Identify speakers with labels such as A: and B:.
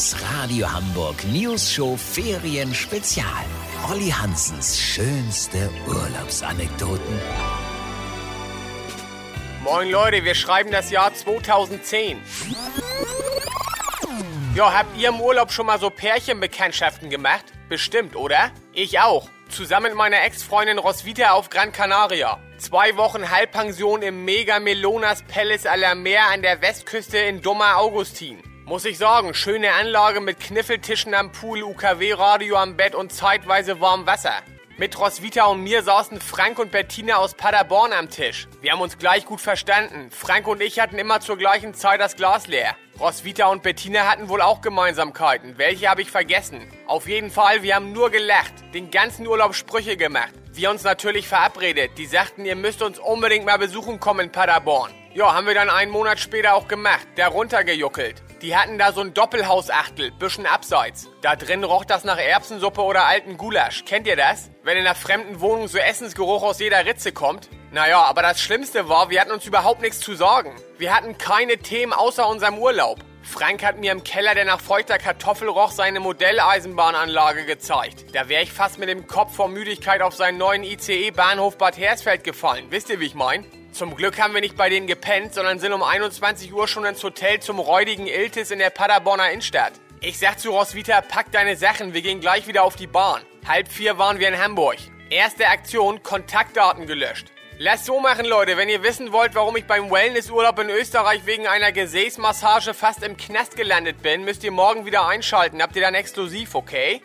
A: Das Radio Hamburg News Show Ferien Spezial. Olli Hansens schönste Urlaubsanekdoten.
B: Moin Leute, wir schreiben das Jahr 2010. Ja, habt ihr im Urlaub schon mal so Pärchenbekanntschaften gemacht? Bestimmt, oder? Ich auch. Zusammen mit meiner Ex-Freundin Roswitha auf Gran Canaria. Zwei Wochen Halbpension im Mega Melonas Palace à la Mer an der Westküste in Dummer Augustin. Muss ich sagen, schöne Anlage mit Kniffeltischen am Pool, UKW-Radio am Bett und zeitweise warm Wasser. Mit Roswitha und mir saßen Frank und Bettina aus Paderborn am Tisch. Wir haben uns gleich gut verstanden. Frank und ich hatten immer zur gleichen Zeit das Glas leer. Roswitha und Bettina hatten wohl auch Gemeinsamkeiten. Welche habe ich vergessen? Auf jeden Fall, wir haben nur gelacht, den ganzen Urlaub Sprüche gemacht. Wir uns natürlich verabredet. Die sagten, ihr müsst uns unbedingt mal besuchen kommen in Paderborn. Ja, haben wir dann einen Monat später auch gemacht. Der runtergejuckelt. Die hatten da so ein Doppelhausachtel, bisschen abseits. Da drin roch das nach Erbsensuppe oder alten Gulasch. Kennt ihr das? Wenn in einer fremden Wohnung so Essensgeruch aus jeder Ritze kommt? Naja, aber das Schlimmste war, wir hatten uns überhaupt nichts zu sorgen. Wir hatten keine Themen außer unserem Urlaub. Frank hat mir im Keller, der nach feuchter Kartoffel roch, seine Modelleisenbahnanlage gezeigt. Da wäre ich fast mit dem Kopf vor Müdigkeit auf seinen neuen ICE-Bahnhof Bad Hersfeld gefallen. Wisst ihr, wie ich mein? Zum Glück haben wir nicht bei denen gepennt, sondern sind um 21 Uhr schon ins Hotel zum räudigen Iltis in der Paderborner Innenstadt. Ich sag zu Roswitha, pack deine Sachen, wir gehen gleich wieder auf die Bahn. Halb vier waren wir in Hamburg. Erste Aktion, Kontaktdaten gelöscht. Lasst so machen, Leute. Wenn ihr wissen wollt, warum ich beim Wellnessurlaub in Österreich wegen einer Gesäßmassage fast im Knast gelandet bin, müsst ihr morgen wieder einschalten. Habt ihr dann exklusiv, okay?